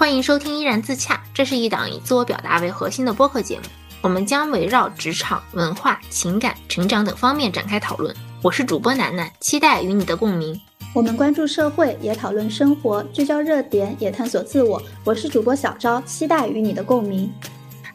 欢迎收听《依然自洽》，这是一档以自我表达为核心的播客节目。我们将围绕职场、文化、情感、成长等方面展开讨论。我是主播楠楠，期待与你的共鸣。我们关注社会，也讨论生活，聚焦热点，也探索自我。我是主播小昭，期待与你的共鸣。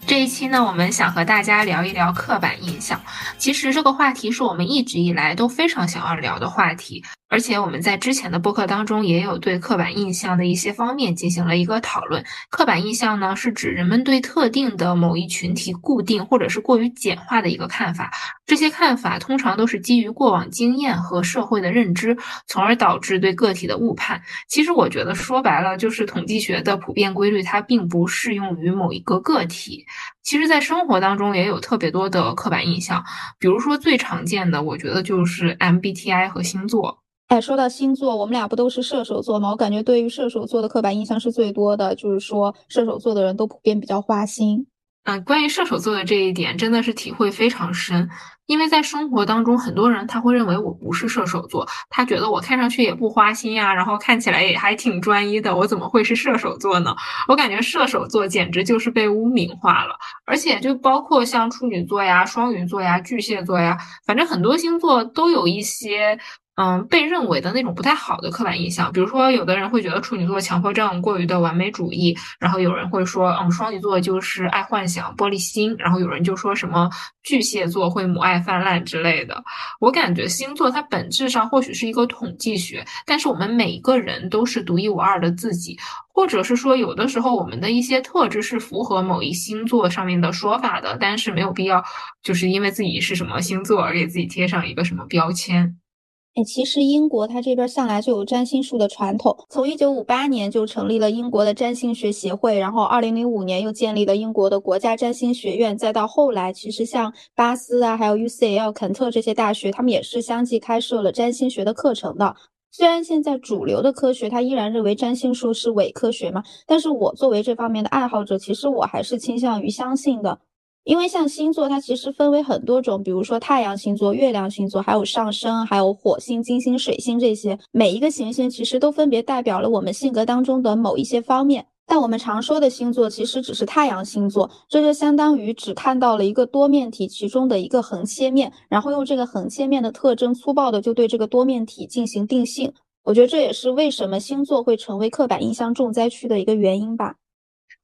这一期呢，我们想和大家聊一聊刻板印象。其实这个话题是我们一直以来都非常想要聊的话题。而且我们在之前的播客当中也有对刻板印象的一些方面进行了一个讨论。刻板印象呢，是指人们对特定的某一群体固定或者是过于简化的一个看法。这些看法通常都是基于过往经验和社会的认知，从而导致对个体的误判。其实我觉得说白了就是统计学的普遍规律，它并不适用于某一个个体。其实，在生活当中也有特别多的刻板印象，比如说最常见的，我觉得就是 MBTI 和星座。哎，说到星座，我们俩不都是射手座吗？我感觉对于射手座的刻板印象是最多的，就是说射手座的人都普遍比较花心。嗯，关于射手座的这一点，真的是体会非常深。因为在生活当中，很多人他会认为我不是射手座，他觉得我看上去也不花心呀，然后看起来也还挺专一的，我怎么会是射手座呢？我感觉射手座简直就是被污名化了，而且就包括像处女座呀、双鱼座呀、巨蟹座呀，反正很多星座都有一些。嗯，被认为的那种不太好的刻板印象，比如说，有的人会觉得处女座强迫症、过于的完美主义，然后有人会说，嗯，双鱼座就是爱幻想、玻璃心，然后有人就说什么巨蟹座会母爱泛滥之类的。我感觉星座它本质上或许是一个统计学，但是我们每一个人都是独一无二的自己，或者是说，有的时候我们的一些特质是符合某一星座上面的说法的，但是没有必要就是因为自己是什么星座而给自己贴上一个什么标签。哎，其实英国它这边向来就有占星术的传统，从一九五八年就成立了英国的占星学协会，然后二零零五年又建立了英国的国家占星学院，再到后来，其实像巴斯啊，还有 UCL、肯特这些大学，他们也是相继开设了占星学的课程的。虽然现在主流的科学它依然认为占星术是伪科学嘛，但是我作为这方面的爱好者，其实我还是倾向于相信的。因为像星座，它其实分为很多种，比如说太阳星座、月亮星座，还有上升，还有火星、金星、水星这些。每一个行星其实都分别代表了我们性格当中的某一些方面。但我们常说的星座其实只是太阳星座，这就相当于只看到了一个多面体其中的一个横切面，然后用这个横切面的特征粗暴的就对这个多面体进行定性。我觉得这也是为什么星座会成为刻板印象重灾区的一个原因吧。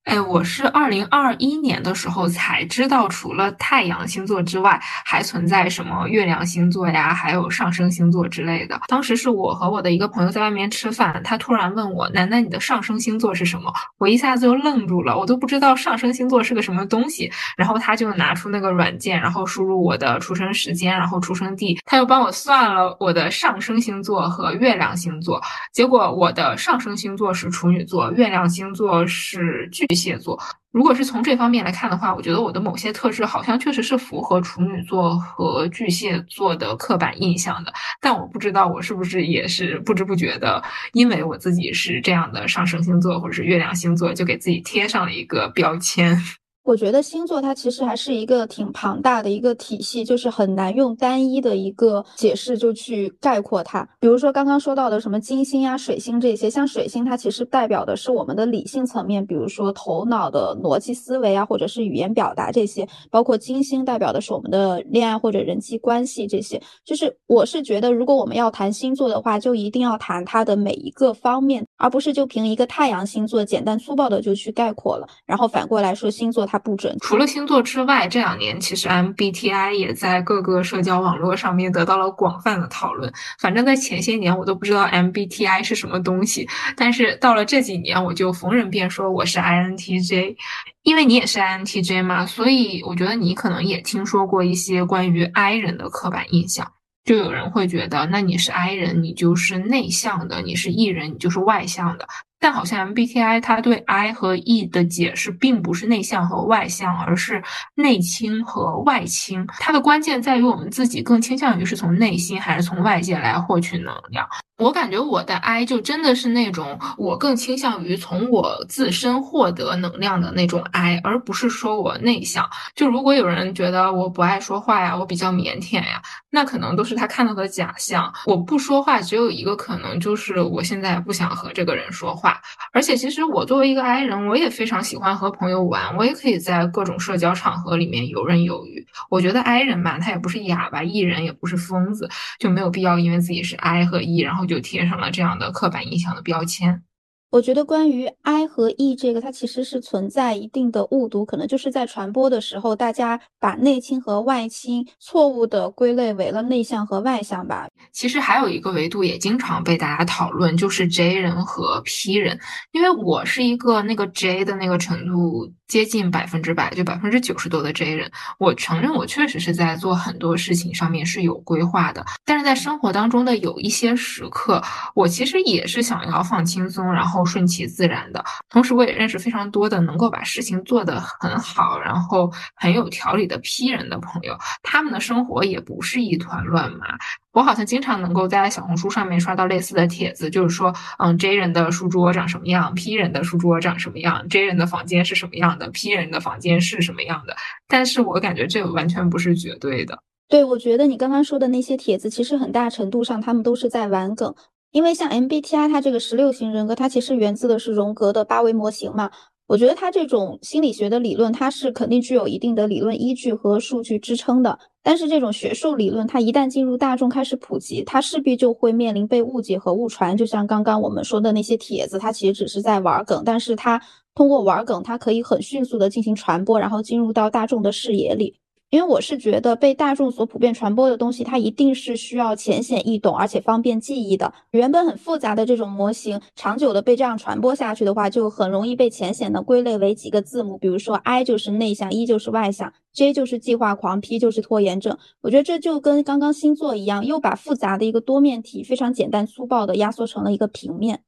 哎，我是二零二一年的时候才知道，除了太阳星座之外，还存在什么月亮星座呀，还有上升星座之类的。当时是我和我的一个朋友在外面吃饭，他突然问我：“楠楠，你的上升星座是什么？”我一下子就愣住了，我都不知道上升星座是个什么东西。然后他就拿出那个软件，然后输入我的出生时间，然后出生地，他又帮我算了我的上升星座和月亮星座。结果我的上升星座是处女座，月亮星座是巨。巨蟹座，如果是从这方面来看的话，我觉得我的某些特质好像确实是符合处女座和巨蟹座的刻板印象的，但我不知道我是不是也是不知不觉的，因为我自己是这样的上升星座或者是月亮星座，就给自己贴上了一个标签。我觉得星座它其实还是一个挺庞大的一个体系，就是很难用单一的一个解释就去概括它。比如说刚刚说到的什么金星呀、水星这些，像水星它其实代表的是我们的理性层面，比如说头脑的逻辑思维啊，或者是语言表达这些；包括金星代表的是我们的恋爱或者人际关系这些。就是我是觉得，如果我们要谈星座的话，就一定要谈它的每一个方面，而不是就凭一个太阳星座简单粗暴的就去概括了。然后反过来说星座。它不准。除了星座之外，这两年其实 MBTI 也在各个社交网络上面得到了广泛的讨论。反正，在前些年我都不知道 MBTI 是什么东西，但是到了这几年，我就逢人便说我是 INTJ。因为你也是 INTJ 嘛，所以我觉得你可能也听说过一些关于 I 人的刻板印象。就有人会觉得，那你是 I 人，你就是内向的；你是 E 人，你就是外向的。但好像 MBTI 它对 I 和 E 的解释并不是内向和外向，而是内倾和外倾。它的关键在于我们自己更倾向于是从内心还是从外界来获取能量。我感觉我的 I 就真的是那种我更倾向于从我自身获得能量的那种 I，而不是说我内向。就如果有人觉得我不爱说话呀，我比较腼腆呀，那可能都是他看到的假象。我不说话只有一个可能，就是我现在不想和这个人说话。而且，其实我作为一个 I 人，我也非常喜欢和朋友玩，我也可以在各种社交场合里面游刃有余。我觉得 I 人嘛，他也不是哑巴，E 人也不是疯子，就没有必要因为自己是 I 和 E，然后就贴上了这样的刻板印象的标签。我觉得关于 I 和 E 这个，它其实是存在一定的误读，可能就是在传播的时候，大家把内倾和外倾错误的归类为了内向和外向吧。其实还有一个维度也经常被大家讨论，就是 J 人和 P 人。因为我是一个那个 J 的那个程度接近百分之百，就百分之九十多的 J 人。我承认我确实是在做很多事情上面是有规划的，但是在生活当中的有一些时刻，我其实也是想要放轻松，然后。顺其自然的同时，我也认识非常多的能够把事情做得很好，然后很有条理的 P 人的朋友。他们的生活也不是一团乱麻。我好像经常能够在小红书上面刷到类似的帖子，就是说，嗯，J 人的书桌长什么样，P 人的书桌长什么样，J 人的房间是什么样的，P 人的房间是什么样的。但是我感觉这完全不是绝对的。对，我觉得你刚刚说的那些帖子，其实很大程度上他们都是在玩梗。因为像 MBTI 它这个十六型人格，它其实源自的是荣格的八维模型嘛。我觉得它这种心理学的理论，它是肯定具有一定的理论依据和数据支撑的。但是这种学术理论，它一旦进入大众开始普及，它势必就会面临被误解和误传。就像刚刚我们说的那些帖子，它其实只是在玩梗，但是它通过玩梗，它可以很迅速的进行传播，然后进入到大众的视野里。因为我是觉得被大众所普遍传播的东西，它一定是需要浅显易懂，而且方便记忆的。原本很复杂的这种模型，长久的被这样传播下去的话，就很容易被浅显的归类为几个字母，比如说 I 就是内向，E 就是外向，J 就是计划狂，P 就是拖延症。我觉得这就跟刚刚星座一样，又把复杂的一个多面体非常简单粗暴的压缩成了一个平面。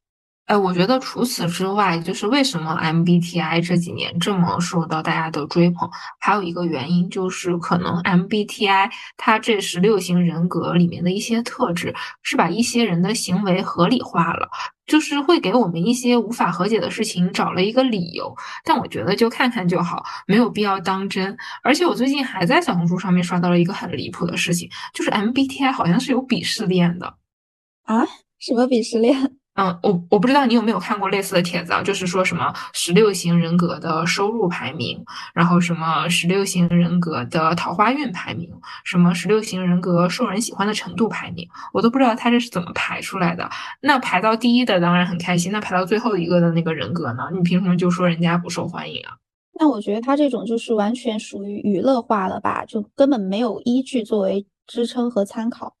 哎，我觉得除此之外，就是为什么 MBTI 这几年这么受到大家的追捧，还有一个原因就是可能 MBTI 它这十六型人格里面的一些特质是把一些人的行为合理化了，就是会给我们一些无法和解的事情找了一个理由。但我觉得就看看就好，没有必要当真。而且我最近还在小红书上面刷到了一个很离谱的事情，就是 MBTI 好像是有鄙视链的啊？什么鄙视链？嗯，我我不知道你有没有看过类似的帖子啊，就是说什么十六型人格的收入排名，然后什么十六型人格的桃花运排名，什么十六型人格受人喜欢的程度排名，我都不知道他这是怎么排出来的。那排到第一的当然很开心，那排到最后一个的那个人格呢？你凭什么就说人家不受欢迎啊？那我觉得他这种就是完全属于娱乐化了吧，就根本没有依据作为支撑和参考。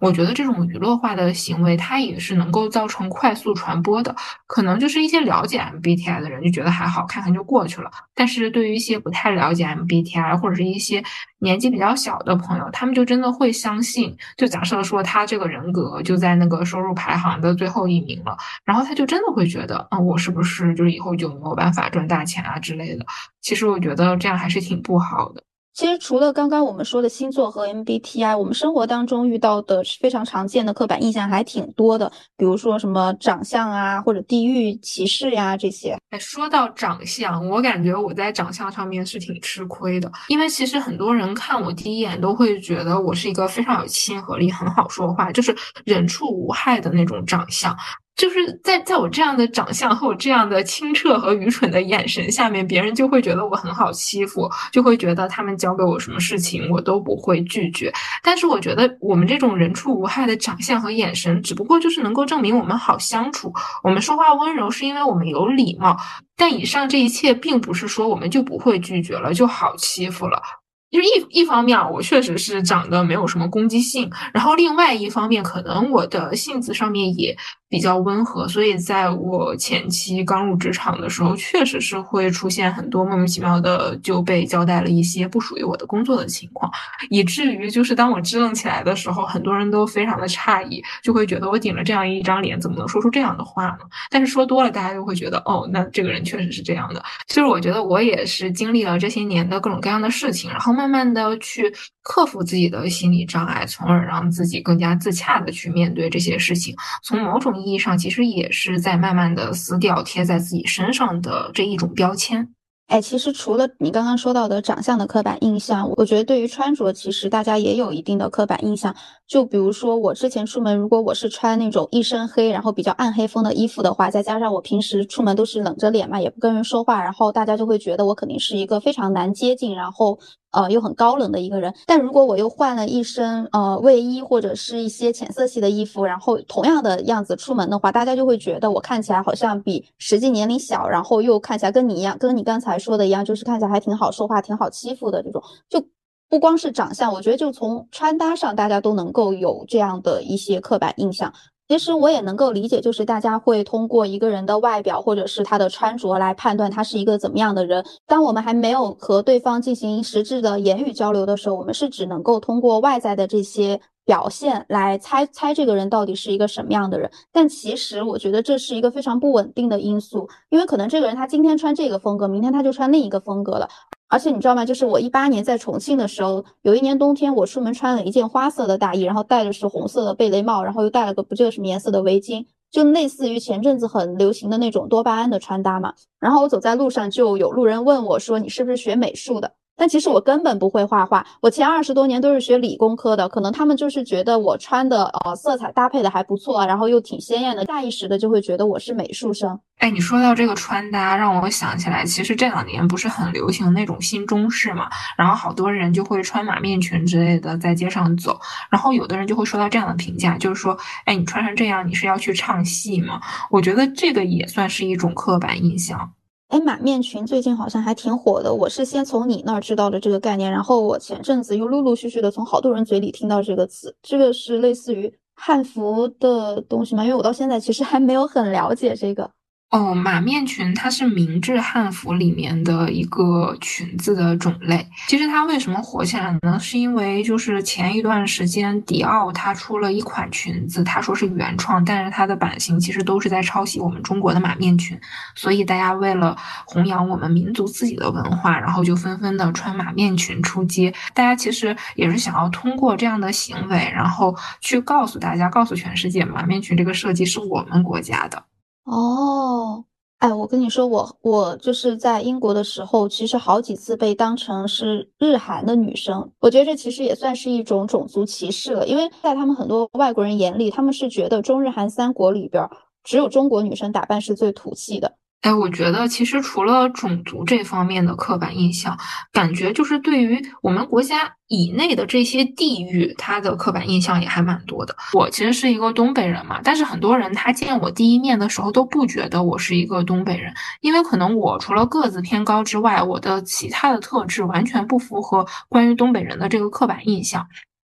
我觉得这种娱乐化的行为，它也是能够造成快速传播的。可能就是一些了解 MBTI 的人就觉得还好，看看就过去了。但是对于一些不太了解 MBTI 或者是一些年纪比较小的朋友，他们就真的会相信。就假设说他这个人格就在那个收入排行的最后一名了，然后他就真的会觉得，啊，我是不是就是以后就没有办法赚大钱啊之类的？其实我觉得这样还是挺不好的。其实除了刚刚我们说的星座和 MBTI，我们生活当中遇到的非常常见的刻板印象还挺多的，比如说什么长相啊，或者地域歧视呀这些。哎，说到长相，我感觉我在长相上面是挺吃亏的，因为其实很多人看我第一眼都会觉得我是一个非常有亲和力、很好说话，就是人畜无害的那种长相。就是在在我这样的长相和我这样的清澈和愚蠢的眼神下面，别人就会觉得我很好欺负，就会觉得他们交给我什么事情我都不会拒绝。但是我觉得我们这种人畜无害的长相和眼神，只不过就是能够证明我们好相处，我们说话温柔是因为我们有礼貌。但以上这一切并不是说我们就不会拒绝了，就好欺负了。就是一一方面，我确实是长得没有什么攻击性，然后另外一方面，可能我的性子上面也。比较温和，所以在我前期刚入职场的时候，确实是会出现很多莫名其妙的就被交代了一些不属于我的工作的情况，以至于就是当我支棱起来的时候，很多人都非常的诧异，就会觉得我顶着这样一张脸，怎么能说出这样的话呢？但是说多了，大家就会觉得哦，那这个人确实是这样的。其实我觉得我也是经历了这些年的各种各样的事情，然后慢慢的去克服自己的心理障碍，从而让自己更加自洽的去面对这些事情。从某种意义上，其实也是在慢慢的撕掉贴在自己身上的这一种标签。哎，其实除了你刚刚说到的长相的刻板印象，我觉得对于穿着，其实大家也有一定的刻板印象。就比如说我之前出门，如果我是穿那种一身黑，然后比较暗黑风的衣服的话，再加上我平时出门都是冷着脸嘛，也不跟人说话，然后大家就会觉得我肯定是一个非常难接近，然后呃又很高冷的一个人。但如果我又换了一身呃卫衣或者是一些浅色系的衣服，然后同样的样子出门的话，大家就会觉得我看起来好像比实际年龄小，然后又看起来跟你一样，跟你刚才说的一样，就是看起来还挺好说话、挺好欺负的这种，就。不光是长相，我觉得就从穿搭上，大家都能够有这样的一些刻板印象。其实我也能够理解，就是大家会通过一个人的外表或者是他的穿着来判断他是一个怎么样的人。当我们还没有和对方进行实质的言语交流的时候，我们是只能够通过外在的这些表现来猜猜这个人到底是一个什么样的人。但其实我觉得这是一个非常不稳定的因素，因为可能这个人他今天穿这个风格，明天他就穿另一个风格了。而且你知道吗？就是我一八年在重庆的时候，有一年冬天，我出门穿了一件花色的大衣，然后戴的是红色的贝雷帽，然后又戴了个不记得什么颜色的围巾，就类似于前阵子很流行的那种多巴胺的穿搭嘛。然后我走在路上，就有路人问我说：“你是不是学美术的？”但其实我根本不会画画，我前二十多年都是学理工科的，可能他们就是觉得我穿的呃色彩搭配的还不错，然后又挺鲜艳的，下意识的就会觉得我是美术生。哎，你说到这个穿搭，让我想起来，其实这两年不是很流行那种新中式嘛，然后好多人就会穿马面裙之类的在街上走，然后有的人就会说到这样的评价，就是说，哎，你穿成这样，你是要去唱戏吗？我觉得这个也算是一种刻板印象。哎，马面裙最近好像还挺火的。我是先从你那儿知道的这个概念，然后我前阵子又陆陆续续的从好多人嘴里听到这个词。这个是类似于汉服的东西吗？因为我到现在其实还没有很了解这个。哦，马面裙它是明制汉服里面的一个裙子的种类。其实它为什么火起来呢？是因为就是前一段时间迪奥它出了一款裙子，它说是原创，但是它的版型其实都是在抄袭我们中国的马面裙。所以大家为了弘扬我们民族自己的文化，然后就纷纷的穿马面裙出街。大家其实也是想要通过这样的行为，然后去告诉大家，告诉全世界，马面裙这个设计是我们国家的。哦，哎，我跟你说，我我就是在英国的时候，其实好几次被当成是日韩的女生，我觉得这其实也算是一种种族歧视了，因为在他们很多外国人眼里，他们是觉得中日韩三国里边，只有中国女生打扮是最土气的。哎，我觉得其实除了种族这方面的刻板印象，感觉就是对于我们国家以内的这些地域，它的刻板印象也还蛮多的。我其实是一个东北人嘛，但是很多人他见我第一面的时候都不觉得我是一个东北人，因为可能我除了个子偏高之外，我的其他的特质完全不符合关于东北人的这个刻板印象。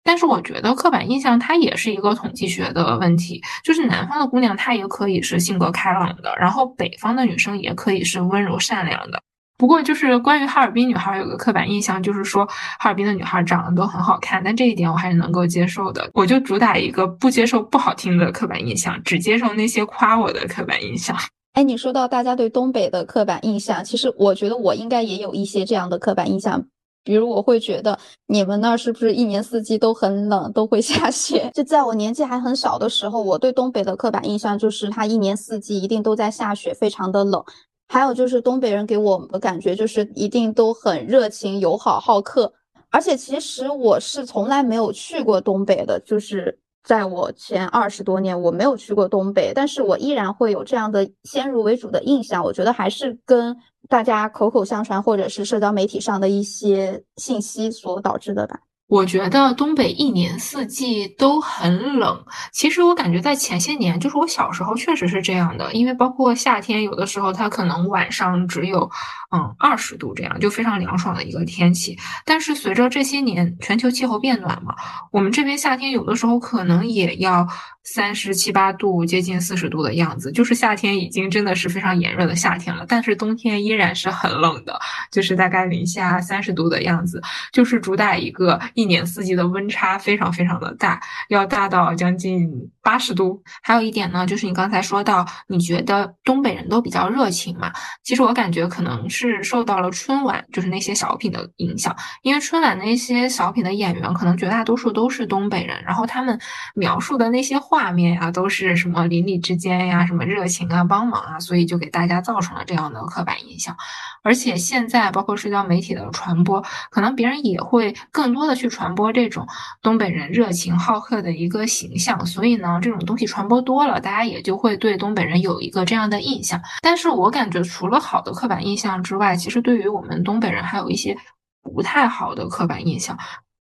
但是我觉得刻板印象它也是一个统计学的问题，就是南方的姑娘她也可以是性格开朗的，然后北方的女生也可以是温柔善良的。不过就是关于哈尔滨女孩有个刻板印象，就是说哈尔滨的女孩长得都很好看，但这一点我还是能够接受的。我就主打一个不接受不好听的刻板印象，只接受那些夸我的刻板印象。哎，你说到大家对东北的刻板印象，其实我觉得我应该也有一些这样的刻板印象。比如我会觉得你们那儿是不是一年四季都很冷，都会下雪？就在我年纪还很小的时候，我对东北的刻板印象就是它一年四季一定都在下雪，非常的冷。还有就是东北人给我的感觉就是一定都很热情、友好、好客。而且其实我是从来没有去过东北的，就是。在我前二十多年，我没有去过东北，但是我依然会有这样的先入为主的印象。我觉得还是跟大家口口相传，或者是社交媒体上的一些信息所导致的吧。我觉得东北一年四季都很冷。其实我感觉在前些年，就是我小时候确实是这样的，因为包括夏天，有的时候它可能晚上只有嗯二十度这样，就非常凉爽的一个天气。但是随着这些年全球气候变暖嘛，我们这边夏天有的时候可能也要。三十七八度，接近四十度的样子，就是夏天已经真的是非常炎热的夏天了。但是冬天依然是很冷的，就是大概零下三十度的样子，就是主打一个一年四季的温差非常非常的大，要大到将近八十度。还有一点呢，就是你刚才说到，你觉得东北人都比较热情嘛？其实我感觉可能是是受到了春晚，就是那些小品的影响，因为春晚那些小品的演员可能绝大多数都是东北人，然后他们描述的那些。画面呀，都是什么邻里之间呀，什么热情啊、帮忙啊，所以就给大家造成了这样的刻板印象。而且现在包括社交媒体的传播，可能别人也会更多的去传播这种东北人热情好客的一个形象，所以呢，这种东西传播多了，大家也就会对东北人有一个这样的印象。但是我感觉除了好的刻板印象之之外，其实对于我们东北人还有一些不太好的刻板印象。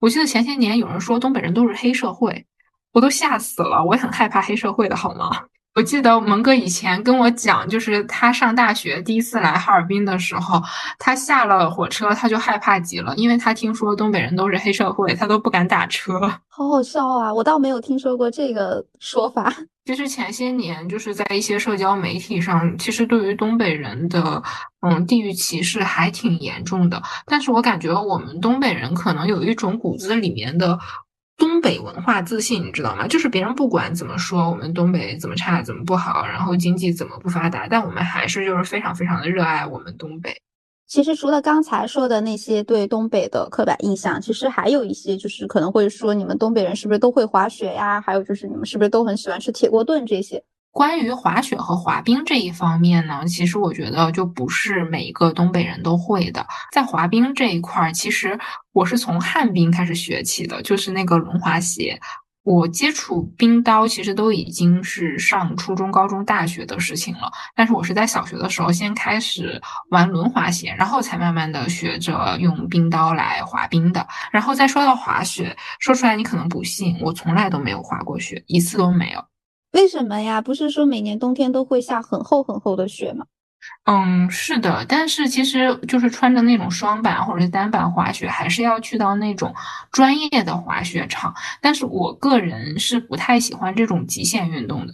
我记得前些年有人说东北人都是黑社会，我都吓死了，我也很害怕黑社会的好吗？我记得蒙哥以前跟我讲，就是他上大学第一次来哈尔滨的时候，他下了火车他就害怕极了，因为他听说东北人都是黑社会，他都不敢打车。好好笑啊！我倒没有听说过这个说法。其实前些年就是在一些社交媒体上，其实对于东北人的嗯地域歧视还挺严重的。但是我感觉我们东北人可能有一种骨子里面的。东北文化自信，你知道吗？就是别人不管怎么说，我们东北怎么差怎么不好，然后经济怎么不发达，但我们还是就是非常非常的热爱我们东北。其实除了刚才说的那些对东北的刻板印象，其实还有一些就是可能会说你们东北人是不是都会滑雪呀？还有就是你们是不是都很喜欢吃铁锅炖这些？关于滑雪和滑冰这一方面呢，其实我觉得就不是每一个东北人都会的。在滑冰这一块儿，其实我是从旱冰开始学起的，就是那个轮滑鞋。我接触冰刀其实都已经是上初中、高中、大学的事情了。但是我是在小学的时候先开始玩轮滑鞋，然后才慢慢的学着用冰刀来滑冰的。然后再说到滑雪，说出来你可能不信，我从来都没有滑过雪，一次都没有。为什么呀？不是说每年冬天都会下很厚很厚的雪吗？嗯，是的，但是其实就是穿着那种双板或者是单板滑雪，还是要去到那种专业的滑雪场。但是我个人是不太喜欢这种极限运动的，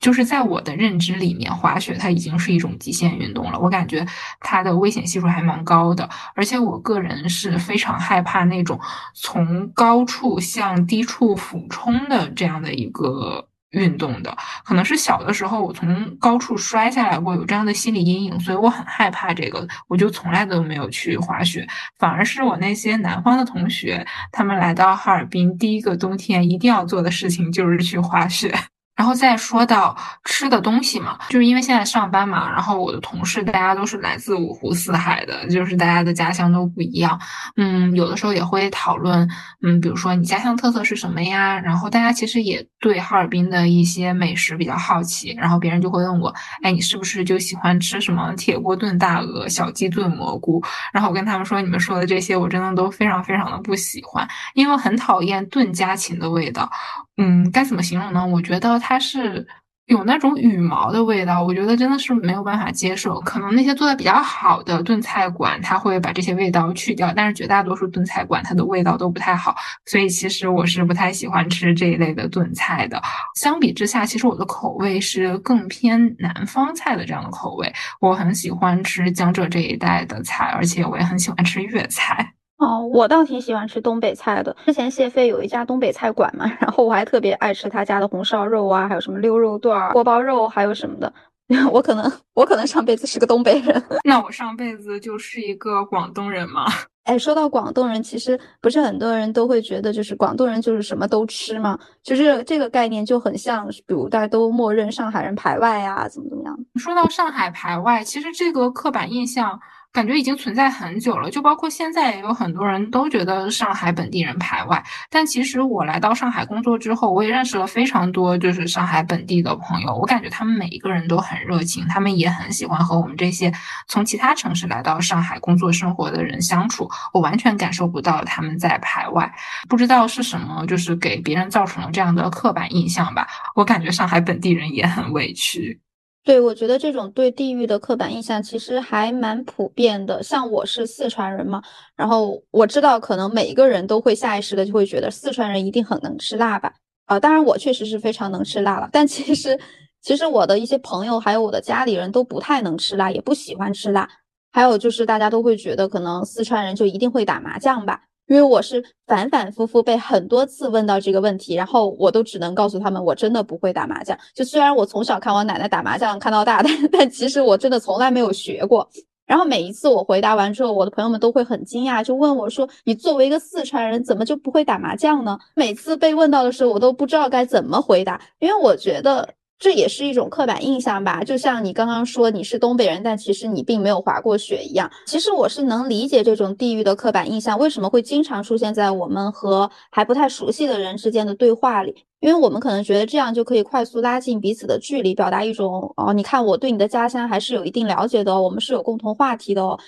就是在我的认知里面，滑雪它已经是一种极限运动了。我感觉它的危险系数还蛮高的，而且我个人是非常害怕那种从高处向低处俯冲的这样的一个。运动的可能是小的时候我从高处摔下来过，有这样的心理阴影，所以我很害怕这个，我就从来都没有去滑雪。反而是我那些南方的同学，他们来到哈尔滨第一个冬天一定要做的事情就是去滑雪。然后再说到吃的东西嘛，就是因为现在上班嘛，然后我的同事大家都是来自五湖四海的，就是大家的家乡都不一样。嗯，有的时候也会讨论，嗯，比如说你家乡特色是什么呀？然后大家其实也对哈尔滨的一些美食比较好奇，然后别人就会问我，哎，你是不是就喜欢吃什么铁锅炖大鹅、小鸡炖蘑菇？然后我跟他们说，你们说的这些我真的都非常非常的不喜欢，因为很讨厌炖家禽的味道。嗯，该怎么形容呢？我觉得它是有那种羽毛的味道，我觉得真的是没有办法接受。可能那些做的比较好的炖菜馆，它会把这些味道去掉，但是绝大多数炖菜馆它的味道都不太好。所以其实我是不太喜欢吃这一类的炖菜的。相比之下，其实我的口味是更偏南方菜的这样的口味。我很喜欢吃江浙这一带的菜，而且我也很喜欢吃粤菜。哦，我倒挺喜欢吃东北菜的。之前谢飞有一家东北菜馆嘛，然后我还特别爱吃他家的红烧肉啊，还有什么溜肉段、锅包肉，还有什么的。我可能，我可能上辈子是个东北人。那我上辈子就是一个广东人吗？哎，说到广东人，其实不是很多人都会觉得，就是广东人就是什么都吃嘛？就是这个概念就很像，比如大家都默认上海人排外呀，怎么怎么样？说到上海排外，其实这个刻板印象。感觉已经存在很久了，就包括现在也有很多人都觉得上海本地人排外。但其实我来到上海工作之后，我也认识了非常多就是上海本地的朋友，我感觉他们每一个人都很热情，他们也很喜欢和我们这些从其他城市来到上海工作生活的人相处。我完全感受不到他们在排外，不知道是什么，就是给别人造成了这样的刻板印象吧。我感觉上海本地人也很委屈。对，我觉得这种对地域的刻板印象其实还蛮普遍的。像我是四川人嘛，然后我知道可能每一个人都会下意识的就会觉得四川人一定很能吃辣吧？啊，当然我确实是非常能吃辣了，但其实其实我的一些朋友还有我的家里人都不太能吃辣，也不喜欢吃辣。还有就是大家都会觉得可能四川人就一定会打麻将吧？因为我是反反复复被很多次问到这个问题，然后我都只能告诉他们，我真的不会打麻将。就虽然我从小看我奶奶打麻将看到大，但 但其实我真的从来没有学过。然后每一次我回答完之后，我的朋友们都会很惊讶，就问我说：“你作为一个四川人，怎么就不会打麻将呢？”每次被问到的时候，我都不知道该怎么回答，因为我觉得这也是一种刻板印象吧。就像你刚刚说你是东北人，但其实你并没有滑过雪一样。其实我是能理解这种地域的刻板印象为什么会经常出现在我们和还不太熟悉的人之间的对话里。因为我们可能觉得这样就可以快速拉近彼此的距离，表达一种哦，你看我对你的家乡还是有一定了解的哦，我们是有共同话题的哦，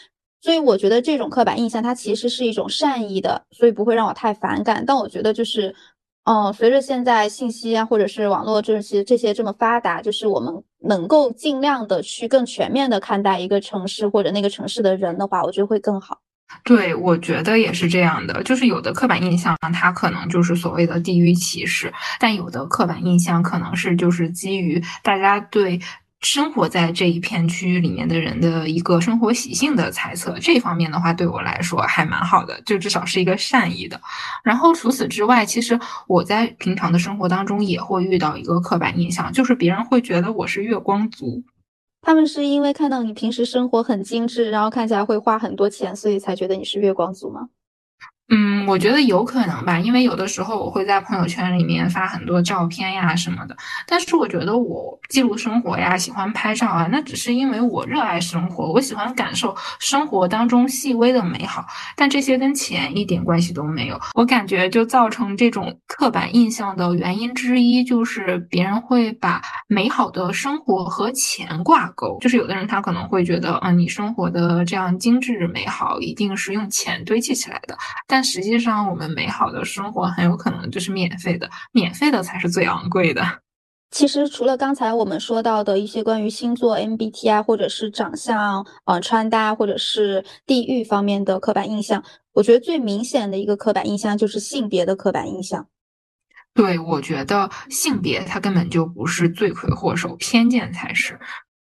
所以我觉得这种刻板印象它其实是一种善意的，所以不会让我太反感。但我觉得就是，嗯，随着现在信息啊或者是网络这些这些这么发达，就是我们能够尽量的去更全面的看待一个城市或者那个城市的人的话，我觉得会更好。对，我觉得也是这样的，就是有的刻板印象，它可能就是所谓的地域歧视，但有的刻板印象可能是就是基于大家对生活在这一片区域里面的人的一个生活习性的猜测。这方面的话，对我来说还蛮好的，就至少是一个善意的。然后除此之外，其实我在平常的生活当中也会遇到一个刻板印象，就是别人会觉得我是月光族。他们是因为看到你平时生活很精致，然后看起来会花很多钱，所以才觉得你是月光族吗？嗯，我觉得有可能吧，因为有的时候我会在朋友圈里面发很多照片呀什么的。但是我觉得我记录生活呀，喜欢拍照啊，那只是因为我热爱生活，我喜欢感受生活当中细微的美好。但这些跟钱一点关系都没有。我感觉就造成这种刻板印象的原因之一，就是别人会把美好的生活和钱挂钩。就是有的人他可能会觉得，嗯，你生活的这样精致美好，一定是用钱堆砌起来的。但但实际上，我们美好的生活很有可能就是免费的，免费的才是最昂贵的。其实，除了刚才我们说到的一些关于星座、MBTI，或者是长相、呃穿搭，或者是地域方面的刻板印象，我觉得最明显的一个刻板印象就是性别的刻板印象。对，我觉得性别它根本就不是罪魁祸首，偏见才是。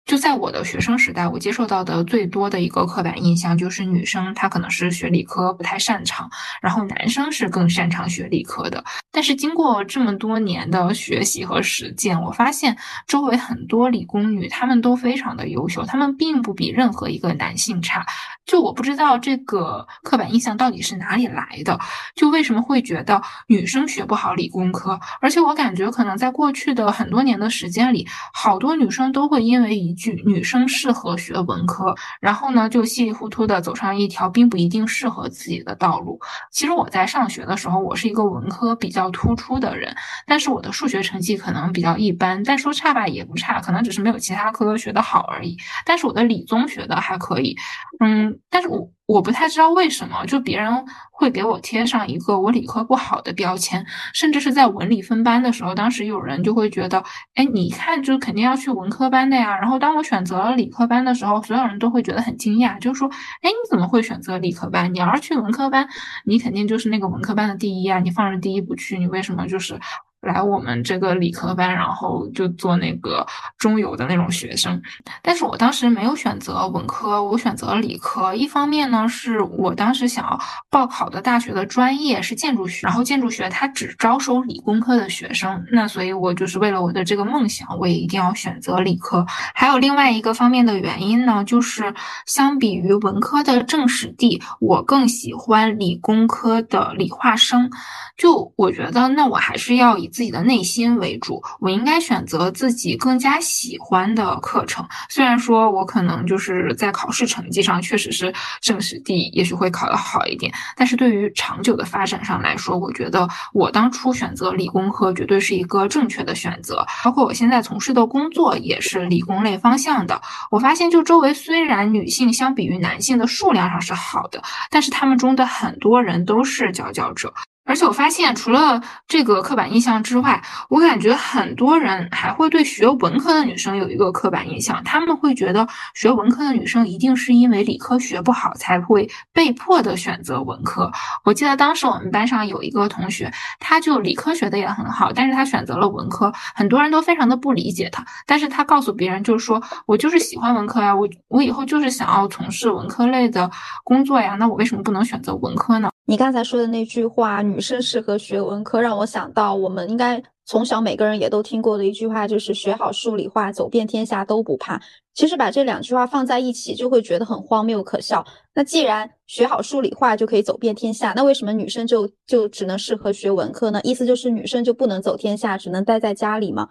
就在我的学生时代，我接受到的最多的一个刻板印象就是女生她可能是学理科不太擅长，然后男生是更擅长学理科的。但是经过这么多年的学习和实践，我发现周围很多理工女她们都非常的优秀，她们并不比任何一个男性差。就我不知道这个刻板印象到底是哪里来的，就为什么会觉得女生学不好理工科？而且我感觉可能在过去的很多年的时间里，好多女生都会因为一句“女生适合学文科”，然后呢就稀里糊涂的走上一条并不一定适合自己的道路。其实我在上学的时候，我是一个文科比较突出的人，但是我的数学成绩可能比较一般，但说差吧也不差，可能只是没有其他科学的好而已。但是我的理综学的还可以，嗯。但是我我不太知道为什么，就别人会给我贴上一个我理科不好的标签，甚至是在文理分班的时候，当时有人就会觉得，哎，你看就肯定要去文科班的呀。然后当我选择了理科班的时候，所有人都会觉得很惊讶，就是说，哎，你怎么会选择理科班？你要是去文科班，你肯定就是那个文科班的第一啊，你放着第一不去，你为什么就是？来我们这个理科班，然后就做那个中游的那种学生。但是我当时没有选择文科，我选择理科。一方面呢，是我当时想要报考的大学的专业是建筑学，然后建筑学它只招收理工科的学生，那所以我就是为了我的这个梦想，我也一定要选择理科。还有另外一个方面的原因呢，就是相比于文科的政史地，我更喜欢理工科的理化生。就我觉得，那我还是要以自己的内心为主，我应该选择自己更加喜欢的课程。虽然说我可能就是在考试成绩上确实是政史地，也许会考得好一点，但是对于长久的发展上来说，我觉得我当初选择理工科绝对是一个正确的选择。包括我现在从事的工作也是理工类方向的。我发现，就周围虽然女性相比于男性的数量上是好的，但是他们中的很多人都是佼佼者。而且我发现，除了这个刻板印象之外，我感觉很多人还会对学文科的女生有一个刻板印象，他们会觉得学文科的女生一定是因为理科学不好才会被迫的选择文科。我记得当时我们班上有一个同学，他就理科学的也很好，但是他选择了文科，很多人都非常的不理解他，但是他告诉别人就是说我就是喜欢文科呀，我我以后就是想要从事文科类的工作呀，那我为什么不能选择文科呢？你刚才说的那句话“女生适合学文科”，让我想到我们应该从小每个人也都听过的一句话，就是“学好数理化，走遍天下都不怕”。其实把这两句话放在一起，就会觉得很荒谬可笑。那既然学好数理化就可以走遍天下，那为什么女生就就只能适合学文科呢？意思就是女生就不能走天下，只能待在家里吗？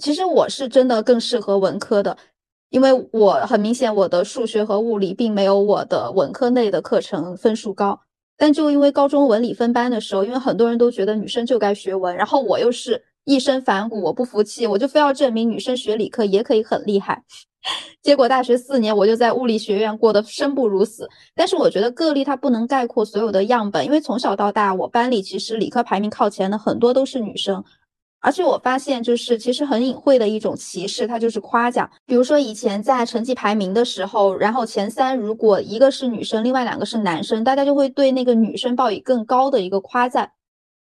其实我是真的更适合文科的，因为我很明显我的数学和物理并没有我的文科内的课程分数高。但就因为高中文理分班的时候，因为很多人都觉得女生就该学文，然后我又是一身反骨，我不服气，我就非要证明女生学理科也可以很厉害。结果大学四年，我就在物理学院过得生不如死。但是我觉得个例它不能概括所有的样本，因为从小到大，我班里其实理科排名靠前的很多都是女生。而且我发现，就是其实很隐晦的一种歧视，它就是夸奖。比如说以前在成绩排名的时候，然后前三如果一个是女生，另外两个是男生，大家就会对那个女生报以更高的一个夸赞。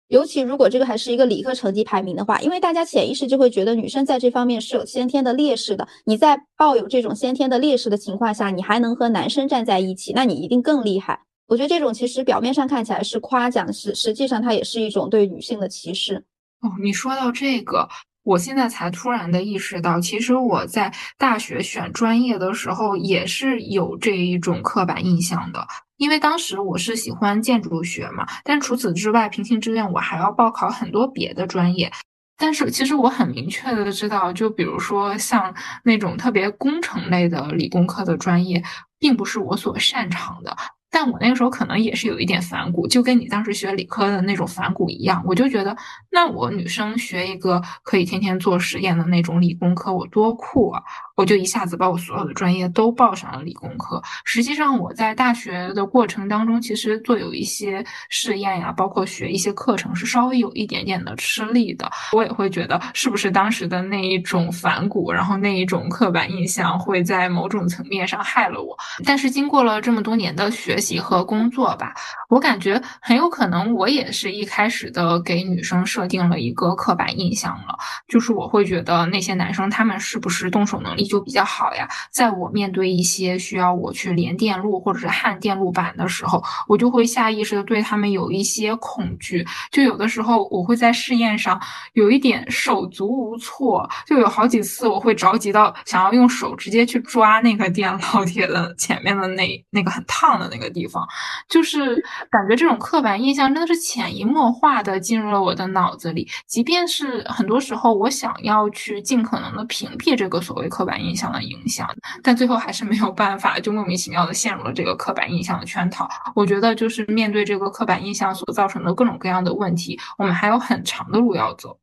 尤其如果这个还是一个理科成绩排名的话，因为大家潜意识就会觉得女生在这方面是有先天的劣势的。你在抱有这种先天的劣势的情况下，你还能和男生站在一起，那你一定更厉害。我觉得这种其实表面上看起来是夸奖，实实际上它也是一种对女性的歧视。哦，你说到这个，我现在才突然的意识到，其实我在大学选专业的时候也是有这一种刻板印象的。因为当时我是喜欢建筑学嘛，但除此之外，平行志愿我还要报考很多别的专业。但是其实我很明确的知道，就比如说像那种特别工程类的理工科的专业，并不是我所擅长的。但我那个时候可能也是有一点反骨，就跟你当时学理科的那种反骨一样，我就觉得，那我女生学一个可以天天做实验的那种理工科，我多酷啊！我就一下子把我所有的专业都报上了理工科。实际上我在大学的过程当中，其实做有一些试验呀，包括学一些课程，是稍微有一点点的吃力的。我也会觉得，是不是当时的那一种反骨，然后那一种刻板印象，会在某种层面上害了我？但是经过了这么多年的学习和工作吧，我感觉很有可能我也是一开始的给女生设定了一个刻板印象了，就是我会觉得那些男生他们是不是动手能力。就比较好呀，在我面对一些需要我去连电路或者是焊电路板的时候，我就会下意识的对他们有一些恐惧。就有的时候我会在试验上有一点手足无措，就有好几次我会着急到想要用手直接去抓那个电烙 铁的前面的那那个很烫的那个地方，就是感觉这种刻板印象真的是潜移默化的进入了我的脑子里。即便是很多时候我想要去尽可能的屏蔽这个所谓刻板。印象的影响，但最后还是没有办法，就莫名其妙的陷入了这个刻板印象的圈套。我觉得，就是面对这个刻板印象所造成的各种各样的问题，我们还有很长的路要走。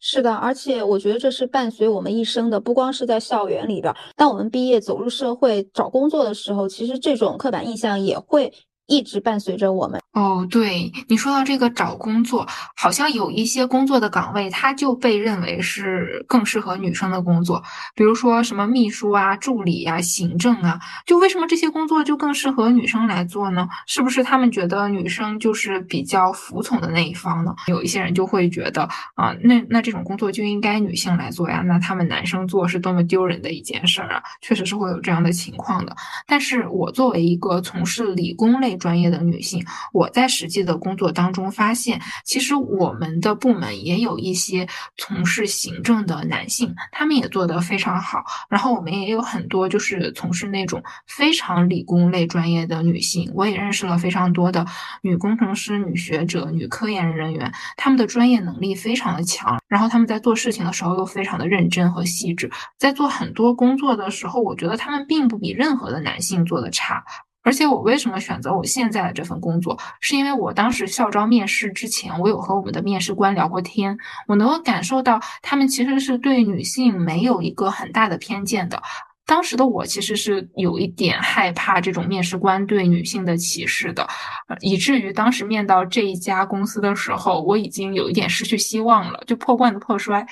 是的，而且我觉得这是伴随我们一生的，不光是在校园里边，当我们毕业走入社会找工作的时候，其实这种刻板印象也会。一直伴随着我们哦。对你说到这个找工作，好像有一些工作的岗位，它就被认为是更适合女生的工作，比如说什么秘书啊、助理啊、行政啊，就为什么这些工作就更适合女生来做呢？是不是他们觉得女生就是比较服从的那一方呢？有一些人就会觉得啊，那那这种工作就应该女性来做呀，那他们男生做是多么丢人的一件事儿啊！确实是会有这样的情况的。但是我作为一个从事理工类，专业的女性，我我在实际的工作当中发现，其实我们的部门也有一些从事行政的男性，他们也做得非常好。然后我们也有很多就是从事那种非常理工类专业的女性，我也认识了非常多的女工程师、女学者、女科研人员，他们的专业能力非常的强，然后他们在做事情的时候又非常的认真和细致，在做很多工作的时候，我觉得他们并不比任何的男性做的差。而且我为什么选择我现在的这份工作，是因为我当时校招面试之前，我有和我们的面试官聊过天，我能够感受到他们其实是对女性没有一个很大的偏见的。当时的我其实是有一点害怕这种面试官对女性的歧视的，以至于当时面到这一家公司的时候，我已经有一点失去希望了，就破罐子破摔。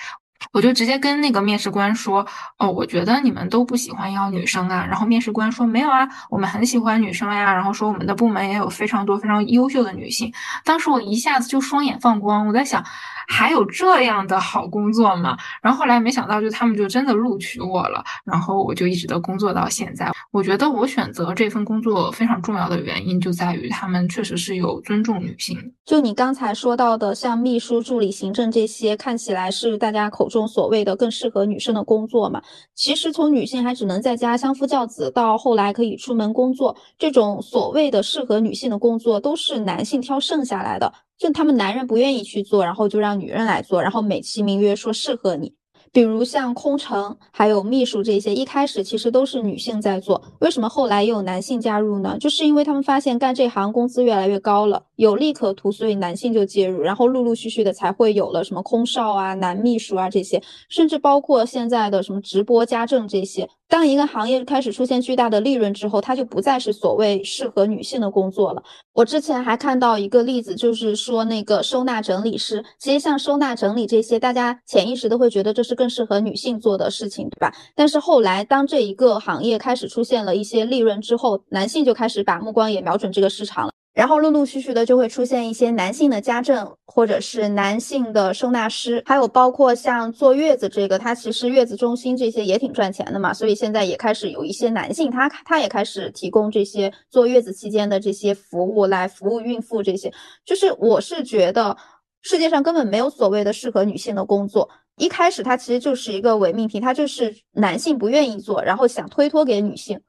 我就直接跟那个面试官说：“哦，我觉得你们都不喜欢要女生啊。”然后面试官说：“没有啊，我们很喜欢女生呀。”然后说我们的部门也有非常多非常优秀的女性。当时我一下子就双眼放光，我在想，还有这样的好工作吗？然后后来没想到，就他们就真的录取我了，然后我就一直都工作到现在。我觉得我选择这份工作非常重要的原因就在于他们确实是有尊重女性。就你刚才说到的，像秘书、助理、行政这些，看起来是大家口中所谓的更适合女生的工作嘛？其实从女性还只能在家相夫教子，到后来可以出门工作，这种所谓的适合女性的工作，都是男性挑剩下来的。就他们男人不愿意去做，然后就让女人来做，然后美其名曰说适合你。比如像空乘，还有秘书这些，一开始其实都是女性在做，为什么后来又有男性加入呢？就是因为他们发现干这行工资越来越高了，有利可图，所以男性就介入，然后陆陆续续的才会有了什么空少啊、男秘书啊这些，甚至包括现在的什么直播家政这些。当一个行业开始出现巨大的利润之后，它就不再是所谓适合女性的工作了。我之前还看到一个例子，就是说那个收纳整理师，其实像收纳整理这些，大家潜意识都会觉得这是更适合女性做的事情，对吧？但是后来当这一个行业开始出现了一些利润之后，男性就开始把目光也瞄准这个市场了。然后陆陆续续的就会出现一些男性的家政，或者是男性的收纳师，还有包括像坐月子这个，它其实月子中心这些也挺赚钱的嘛，所以现在也开始有一些男性，他他也开始提供这些坐月子期间的这些服务来服务孕妇这些。就是我是觉得世界上根本没有所谓的适合女性的工作，一开始它其实就是一个伪命题，它就是男性不愿意做，然后想推脱给女性。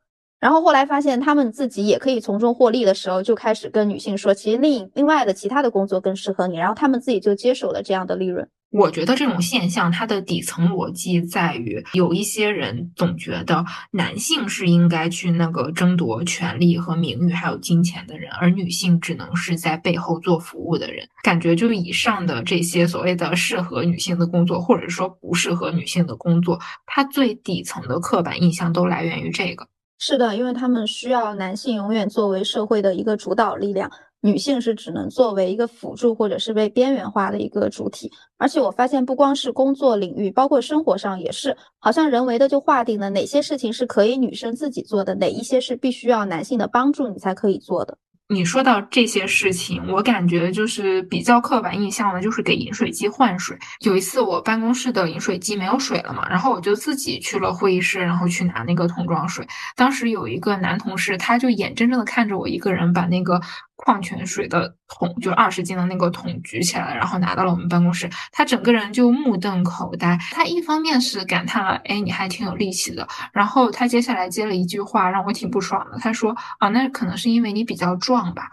然后后来发现他们自己也可以从中获利的时候，就开始跟女性说，其实另另外的其他的工作更适合你。然后他们自己就接手了这样的利润。我觉得这种现象它的底层逻辑在于，有一些人总觉得男性是应该去那个争夺权力和名誉还有金钱的人，而女性只能是在背后做服务的人。感觉就以上的这些所谓的适合女性的工作，或者说不适合女性的工作，它最底层的刻板印象都来源于这个。是的，因为他们需要男性永远作为社会的一个主导力量，女性是只能作为一个辅助或者是被边缘化的一个主体。而且我发现，不光是工作领域，包括生活上也是，好像人为的就划定了哪些事情是可以女生自己做的，哪一些是必须要男性的帮助你才可以做的。你说到这些事情，我感觉就是比较刻板印象的，就是给饮水机换水。有一次我办公室的饮水机没有水了嘛，然后我就自己去了会议室，然后去拿那个桶装水。当时有一个男同事，他就眼睁睁的看着我一个人把那个。矿泉水的桶，就是二十斤的那个桶举起来，然后拿到了我们办公室。他整个人就目瞪口呆。他一方面是感叹了，哎，你还挺有力气的。然后他接下来接了一句话，让我挺不爽的。他说，啊，那可能是因为你比较壮吧。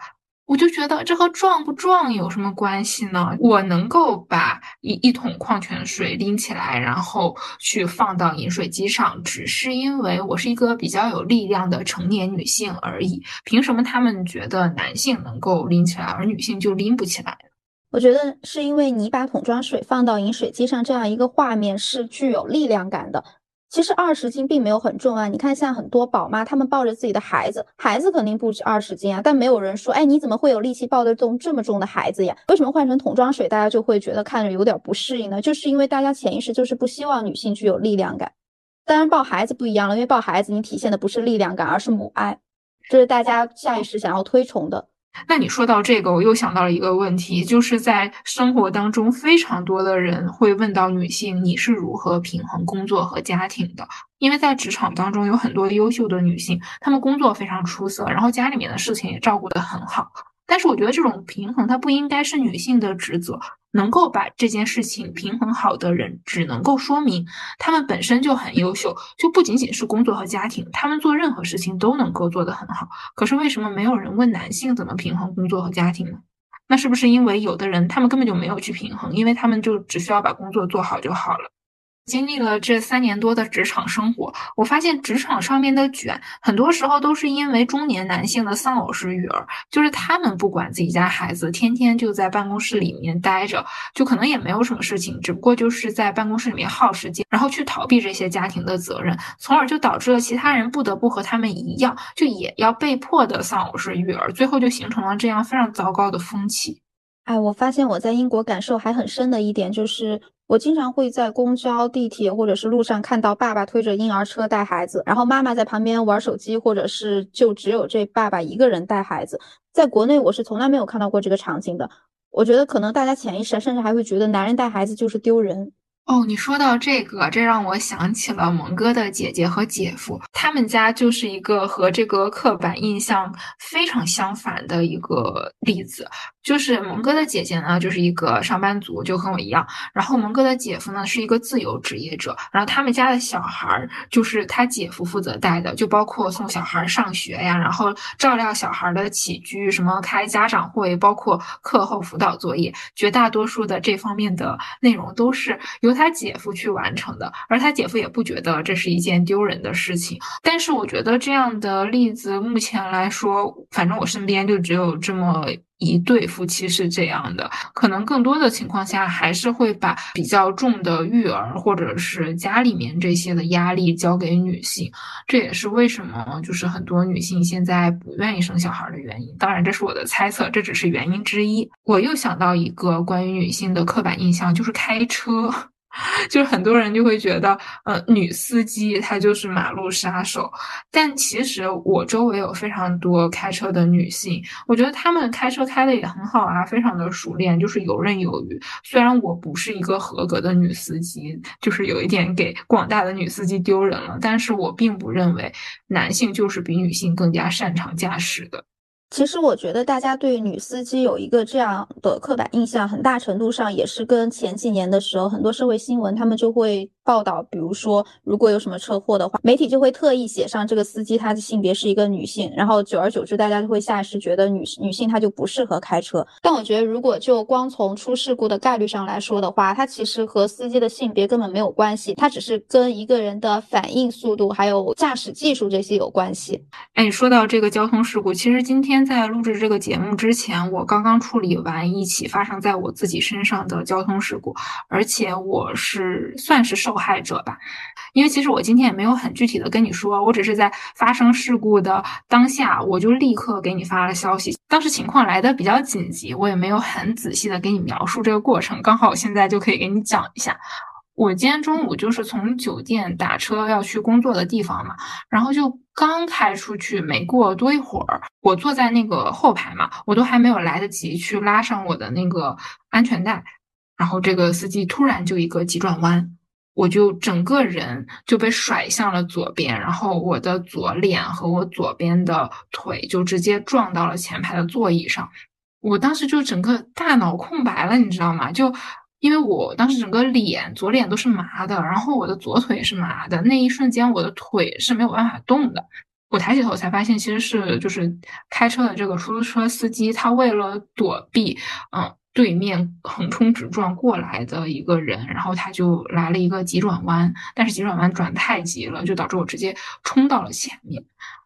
我就觉得这和壮不壮有什么关系呢？我能够把一一桶矿泉水拎起来，然后去放到饮水机上，只是因为我是一个比较有力量的成年女性而已。凭什么他们觉得男性能够拎起来，而女性就拎不起来？我觉得是因为你把桶装水放到饮水机上这样一个画面是具有力量感的。其实二十斤并没有很重啊，你看像很多宝妈，她们抱着自己的孩子，孩子肯定不止二十斤啊，但没有人说，哎，你怎么会有力气抱得动这么重的孩子呀？为什么换成桶装水，大家就会觉得看着有点不适应呢？就是因为大家潜意识就是不希望女性具有力量感。当然抱孩子不一样了，因为抱孩子你体现的不是力量感，而是母爱，这是大家下意识想要推崇的。那你说到这个，我又想到了一个问题，就是在生活当中，非常多的人会问到女性，你是如何平衡工作和家庭的？因为在职场当中有很多优秀的女性，她们工作非常出色，然后家里面的事情也照顾得很好。但是我觉得这种平衡，它不应该是女性的职责。能够把这件事情平衡好的人，只能够说明他们本身就很优秀，就不仅仅是工作和家庭，他们做任何事情都能够做得很好。可是为什么没有人问男性怎么平衡工作和家庭呢？那是不是因为有的人他们根本就没有去平衡，因为他们就只需要把工作做好就好了？经历了这三年多的职场生活，我发现职场上面的卷，很多时候都是因为中年男性的丧偶式育儿，就是他们不管自己家孩子，天天就在办公室里面待着，就可能也没有什么事情，只不过就是在办公室里面耗时间，然后去逃避这些家庭的责任，从而就导致了其他人不得不和他们一样，就也要被迫的丧偶式育儿，最后就形成了这样非常糟糕的风气。哎，我发现我在英国感受还很深的一点就是。我经常会在公交、地铁或者是路上看到爸爸推着婴儿车带孩子，然后妈妈在旁边玩手机，或者是就只有这爸爸一个人带孩子。在国内，我是从来没有看到过这个场景的。我觉得可能大家潜意识甚至还会觉得男人带孩子就是丢人。哦，你说到这个，这让我想起了蒙哥的姐姐和姐夫，他们家就是一个和这个刻板印象非常相反的一个例子。就是蒙哥的姐姐呢，就是一个上班族，就和我一样。然后蒙哥的姐夫呢，是一个自由职业者。然后他们家的小孩儿就是他姐夫负责带的，就包括送小孩上学呀，然后照料小孩的起居，什么开家长会，包括课后辅导作业，绝大多数的这方面的内容都是由他姐夫去完成的。而他姐夫也不觉得这是一件丢人的事情。但是我觉得这样的例子目前来说，反正我身边就只有这么。一对夫妻是这样的，可能更多的情况下还是会把比较重的育儿或者是家里面这些的压力交给女性，这也是为什么就是很多女性现在不愿意生小孩的原因。当然，这是我的猜测，这只是原因之一。我又想到一个关于女性的刻板印象，就是开车。就是很多人就会觉得，呃，女司机她就是马路杀手。但其实我周围有非常多开车的女性，我觉得她们开车开的也很好啊，非常的熟练，就是游刃有余。虽然我不是一个合格的女司机，就是有一点给广大的女司机丢人了，但是我并不认为男性就是比女性更加擅长驾驶的。其实我觉得大家对女司机有一个这样的刻板印象，很大程度上也是跟前几年的时候很多社会新闻，他们就会。报道，比如说，如果有什么车祸的话，媒体就会特意写上这个司机他的性别是一个女性，然后久而久之，大家就会下意识觉得女女性她就不适合开车。但我觉得，如果就光从出事故的概率上来说的话，它其实和司机的性别根本没有关系，它只是跟一个人的反应速度还有驾驶技术这些有关系。哎，说到这个交通事故，其实今天在录制这个节目之前，我刚刚处理完一起发生在我自己身上的交通事故，而且我是算是受。受害者吧，因为其实我今天也没有很具体的跟你说，我只是在发生事故的当下，我就立刻给你发了消息。当时情况来的比较紧急，我也没有很仔细的给你描述这个过程。刚好我现在就可以给你讲一下。我今天中午就是从酒店打车要去工作的地方嘛，然后就刚开出去没过多一会儿，我坐在那个后排嘛，我都还没有来得及去拉上我的那个安全带，然后这个司机突然就一个急转弯。我就整个人就被甩向了左边，然后我的左脸和我左边的腿就直接撞到了前排的座椅上。我当时就整个大脑空白了，你知道吗？就因为我当时整个脸左脸都是麻的，然后我的左腿也是麻的，那一瞬间我的腿是没有办法动的。我抬起头才发现，其实是就是开车的这个出租车司机，他为了躲避，嗯。对面横冲直撞过来的一个人，然后他就来了一个急转弯，但是急转弯转太急了，就导致我直接冲到了前面。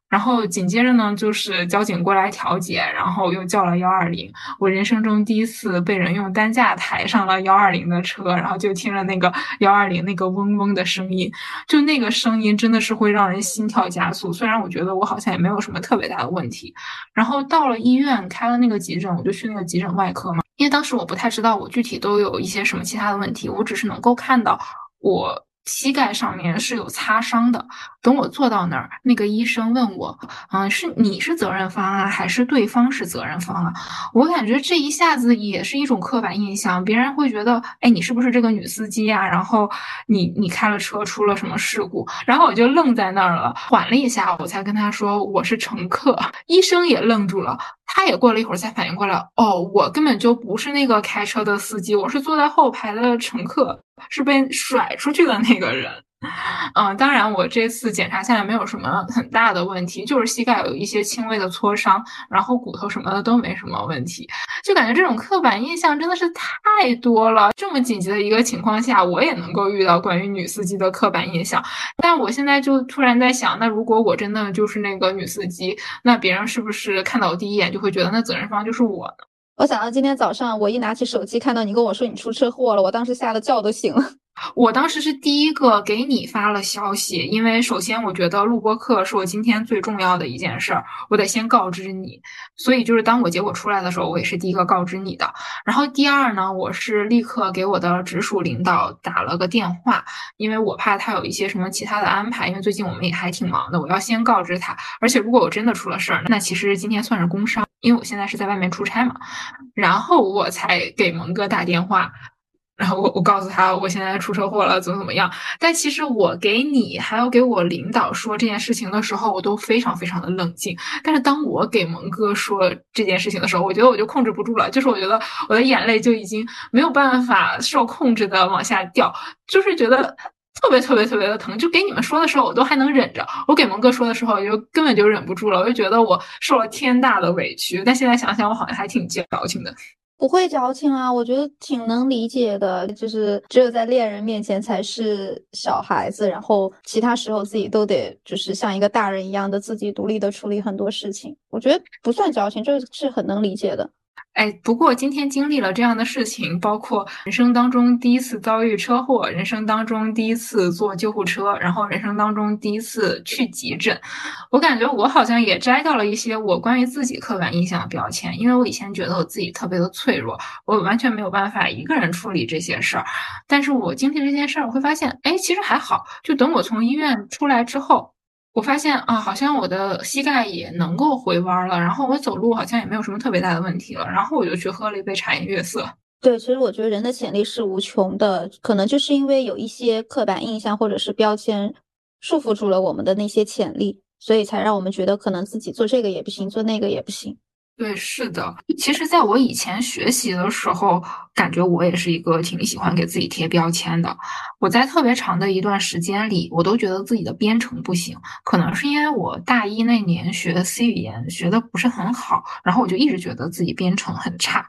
然后紧接着呢，就是交警过来调解，然后又叫了幺二零。我人生中第一次被人用担架抬上了幺二零的车，然后就听了那个幺二零那个嗡嗡的声音，就那个声音真的是会让人心跳加速。虽然我觉得我好像也没有什么特别大的问题。然后到了医院开了那个急诊，我就去那个急诊外科嘛，因为当时我不太知道我具体都有一些什么其他的问题，我只是能够看到我。膝盖上面是有擦伤的。等我坐到那儿，那个医生问我：“嗯，是你是责任方啊，还是对方是责任方啊？”我感觉这一下子也是一种刻板印象，别人会觉得：“哎，你是不是这个女司机呀？”然后你你开了车出了什么事故？然后我就愣在那儿了，缓了一下，我才跟他说：“我是乘客。”医生也愣住了，他也过了一会儿才反应过来：“哦，我根本就不是那个开车的司机，我是坐在后排的乘客。”是被甩出去的那个人，嗯，当然我这次检查下来没有什么很大的问题，就是膝盖有一些轻微的挫伤，然后骨头什么的都没什么问题。就感觉这种刻板印象真的是太多了。这么紧急的一个情况下，我也能够遇到关于女司机的刻板印象。但我现在就突然在想，那如果我真的就是那个女司机，那别人是不是看到我第一眼就会觉得那责任方就是我呢？我想到今天早上，我一拿起手机看到你跟我说你出车祸了，我当时吓得觉都醒了。我当时是第一个给你发了消息，因为首先我觉得录播课是我今天最重要的一件事儿，我得先告知你。所以就是当我结果出来的时候，我也是第一个告知你的。然后第二呢，我是立刻给我的直属领导打了个电话，因为我怕他有一些什么其他的安排，因为最近我们也还挺忙的，我要先告知他。而且如果我真的出了事儿，那其实今天算是工伤。因为我现在是在外面出差嘛，然后我才给蒙哥打电话。然后我我告诉他我现在出车祸了，怎么怎么样？但其实我给你还有给我领导说这件事情的时候，我都非常非常的冷静。但是当我给蒙哥说这件事情的时候，我觉得我就控制不住了，就是我觉得我的眼泪就已经没有办法受控制的往下掉，就是觉得特别特别特别的疼。就给你们说的时候，我都还能忍着；我给蒙哥说的时候，就根本就忍不住了。我就觉得我受了天大的委屈。但现在想想，我好像还挺矫情的。不会矫情啊，我觉得挺能理解的。就是只有在恋人面前才是小孩子，然后其他时候自己都得就是像一个大人一样的自己独立的处理很多事情。我觉得不算矫情，这是很能理解的。哎，不过今天经历了这样的事情，包括人生当中第一次遭遇车祸，人生当中第一次坐救护车，然后人生当中第一次去急诊，我感觉我好像也摘掉了一些我关于自己刻板印象的标签，因为我以前觉得我自己特别的脆弱，我完全没有办法一个人处理这些事儿，但是我经历这件事儿，我会发现，哎，其实还好，就等我从医院出来之后。我发现啊，好像我的膝盖也能够回弯了，然后我走路好像也没有什么特别大的问题了，然后我就去喝了一杯茶颜悦色。对，其实我觉得人的潜力是无穷的，可能就是因为有一些刻板印象或者是标签束缚住了我们的那些潜力，所以才让我们觉得可能自己做这个也不行，做那个也不行。对，是的。其实，在我以前学习的时候，感觉我也是一个挺喜欢给自己贴标签的。我在特别长的一段时间里，我都觉得自己的编程不行，可能是因为我大一那年学 C 语言学的不是很好，然后我就一直觉得自己编程很差。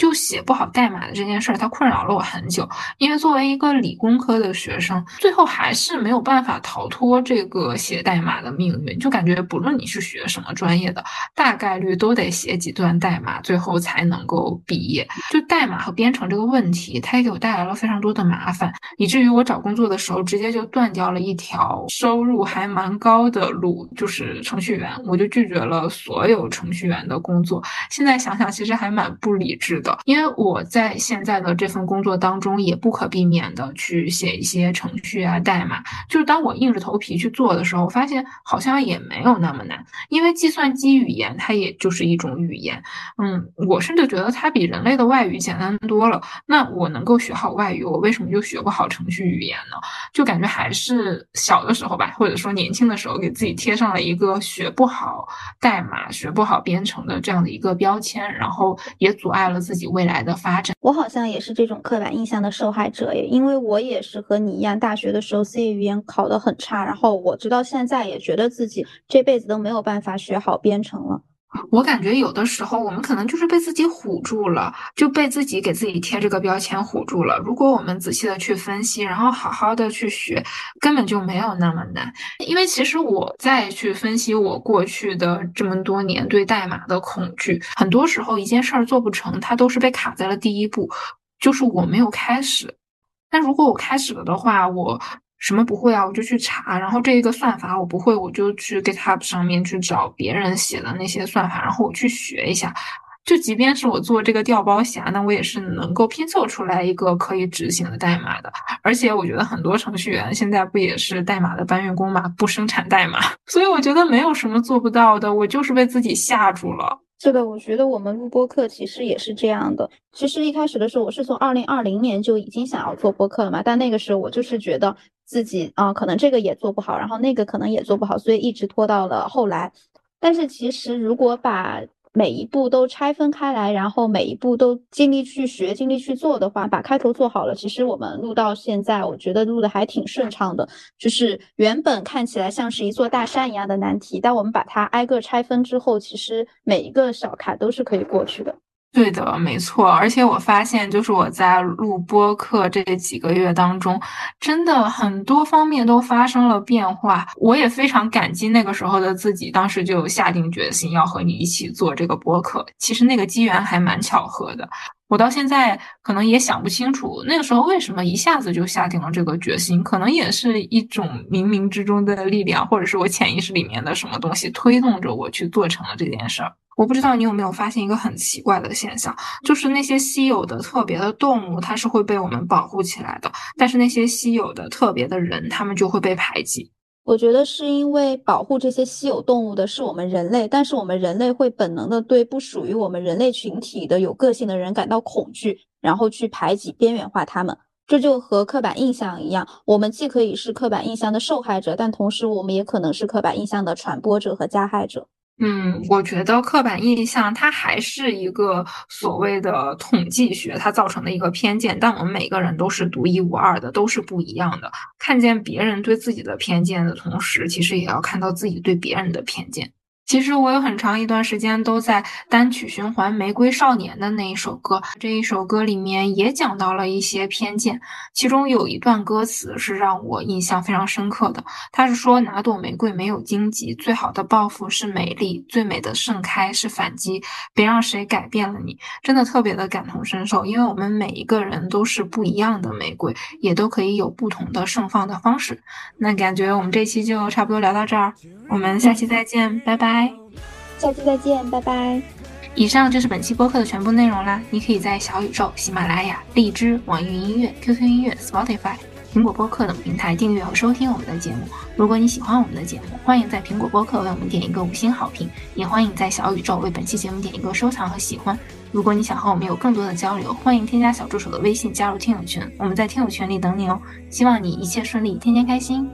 就写不好代码的这件事儿，它困扰了我很久。因为作为一个理工科的学生，最后还是没有办法逃脱这个写代码的命运。就感觉不论你是学什么专业的，大概率都得写几段代码，最后才能够毕业。就代码和编程这个问题，它也给我带来了非常多的麻烦，以至于我找工作的时候直接就断掉了一条收入还蛮高的路，就是程序员。我就拒绝了所有程序员的工作。现在想想，其实还蛮不理智的。因为我在现在的这份工作当中，也不可避免的去写一些程序啊、代码。就是当我硬着头皮去做的时候，发现好像也没有那么难。因为计算机语言它也就是一种语言，嗯，我甚至觉得它比人类的外语简单多了。那我能够学好外语，我为什么就学不好程序语言呢？就感觉还是小的时候吧，或者说年轻的时候，给自己贴上了一个学不好代码、学不好编程的这样的一个标签，然后也阻碍了自己。未来的发展，我好像也是这种刻板印象的受害者耶，因为我也是和你一样，大学的时候 C 语言考得很差，然后我直到现在也觉得自己这辈子都没有办法学好编程了。我感觉有的时候我们可能就是被自己唬住了，就被自己给自己贴这个标签唬住了。如果我们仔细的去分析，然后好好的去学，根本就没有那么难。因为其实我再去分析我过去的这么多年对代码的恐惧，很多时候一件事儿做不成，它都是被卡在了第一步，就是我没有开始。但如果我开始了的话，我。什么不会啊？我就去查，然后这一个算法我不会，我就去 GitHub 上面去找别人写的那些算法，然后我去学一下。就即便是我做这个调包侠，那我也是能够拼凑出来一个可以执行的代码的。而且我觉得很多程序员现在不也是代码的搬运工嘛，不生产代码，所以我觉得没有什么做不到的。我就是被自己吓住了。是的，我觉得我们录播课其实也是这样的。其实一开始的时候，我是从二零二零年就已经想要做播客了嘛，但那个时候我就是觉得。自己啊，可能这个也做不好，然后那个可能也做不好，所以一直拖到了后来。但是其实如果把每一步都拆分开来，然后每一步都尽力去学、尽力去做的话，把开头做好了，其实我们录到现在，我觉得录的还挺顺畅的。就是原本看起来像是一座大山一样的难题，但我们把它挨个拆分之后，其实每一个小坎都是可以过去的。对的，没错。而且我发现，就是我在录播课这几个月当中，真的很多方面都发生了变化。我也非常感激那个时候的自己，当时就下定决心要和你一起做这个播客。其实那个机缘还蛮巧合的。我到现在可能也想不清楚，那个时候为什么一下子就下定了这个决心，可能也是一种冥冥之中的力量，或者是我潜意识里面的什么东西推动着我去做成了这件事儿。我不知道你有没有发现一个很奇怪的现象，就是那些稀有的、特别的动物，它是会被我们保护起来的，但是那些稀有的、特别的人，他们就会被排挤。我觉得是因为保护这些稀有动物的是我们人类，但是我们人类会本能的对不属于我们人类群体的有个性的人感到恐惧，然后去排挤、边缘化他们。这就和刻板印象一样，我们既可以是刻板印象的受害者，但同时我们也可能是刻板印象的传播者和加害者。嗯，我觉得刻板印象它还是一个所谓的统计学，它造成的一个偏见。但我们每个人都是独一无二的，都是不一样的。看见别人对自己的偏见的同时，其实也要看到自己对别人的偏见。其实我有很长一段时间都在单曲循环《玫瑰少年》的那一首歌，这一首歌里面也讲到了一些偏见，其中有一段歌词是让我印象非常深刻的，他是说哪朵玫瑰没有荆棘，最好的报复是美丽，最美的盛开是反击，别让谁改变了你，真的特别的感同身受，因为我们每一个人都是不一样的玫瑰，也都可以有不同的盛放的方式。那感觉我们这期就差不多聊到这儿，我们下期再见，拜拜。下期再见，拜拜。以上就是本期播客的全部内容啦。你可以在小宇宙、喜马拉雅、荔枝、网易云音乐、QQ 音乐、Spotify、苹果播客等平台订阅和收听我们的节目。如果你喜欢我们的节目，欢迎在苹果播客为我们点一个五星好评，也欢迎在小宇宙为本期节目点一个收藏和喜欢。如果你想和我们有更多的交流，欢迎添加小助手的微信加入听友群，我们在听友群里等你哦。希望你一切顺利，天天开心。